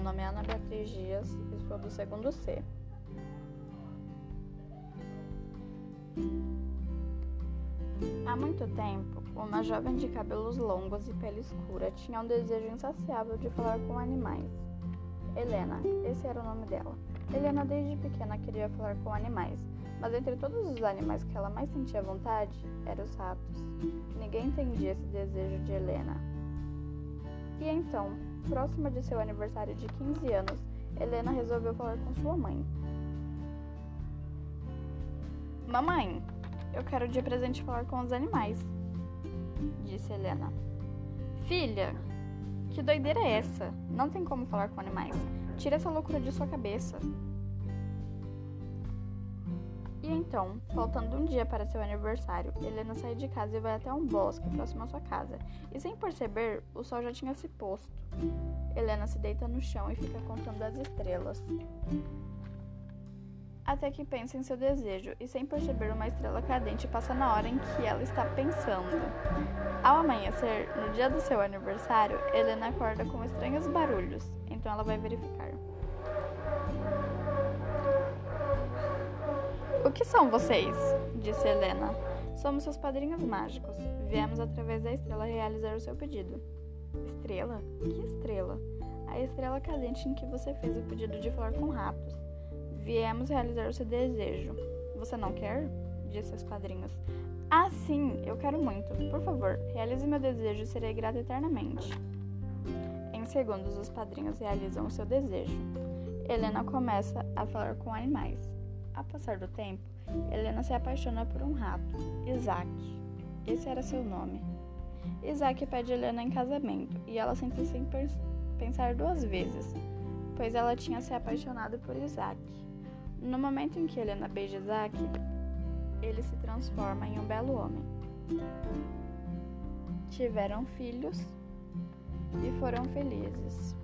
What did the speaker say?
nome é Ana Beatriz Dias e sou do segundo C. Há muito tempo, uma jovem de cabelos longos e pele escura tinha um desejo insaciável de falar com animais. Helena, esse era o nome dela. Helena desde pequena queria falar com animais, mas entre todos os animais que ela mais sentia vontade, eram os ratos. Ninguém entendia esse desejo de Helena. E então, próxima de seu aniversário de 15 anos, Helena resolveu falar com sua mãe. Mamãe, eu quero de presente falar com os animais, disse Helena. Filha, que doideira é essa? Não tem como falar com animais. Tira essa loucura de sua cabeça. Então, faltando um dia para seu aniversário, Helena sai de casa e vai até um bosque próximo à sua casa. E sem perceber, o sol já tinha se posto. Helena se deita no chão e fica contando as estrelas. Até que pensa em seu desejo e, sem perceber, uma estrela cadente passa na hora em que ela está pensando. Ao amanhecer, no dia do seu aniversário, Helena acorda com estranhos barulhos, então ela vai verificar. O que são vocês? disse Helena. Somos seus padrinhos mágicos. Viemos através da estrela realizar o seu pedido. Estrela? Que estrela? A estrela cadente em que você fez o pedido de falar com ratos. Viemos realizar o seu desejo. Você não quer? disse os padrinhos. Ah, sim, eu quero muito. Por favor, realize meu desejo e serei grata eternamente. Em segundos, os padrinhos realizam o seu desejo. Helena começa a falar com animais. Ao passar do tempo, Helena se apaixona por um rato, Isaac. Esse era seu nome. Isaac pede Helena em casamento e ela sente sem pensar duas vezes, pois ela tinha se apaixonado por Isaac. No momento em que Helena beija Isaac, ele se transforma em um belo homem. Tiveram filhos e foram felizes.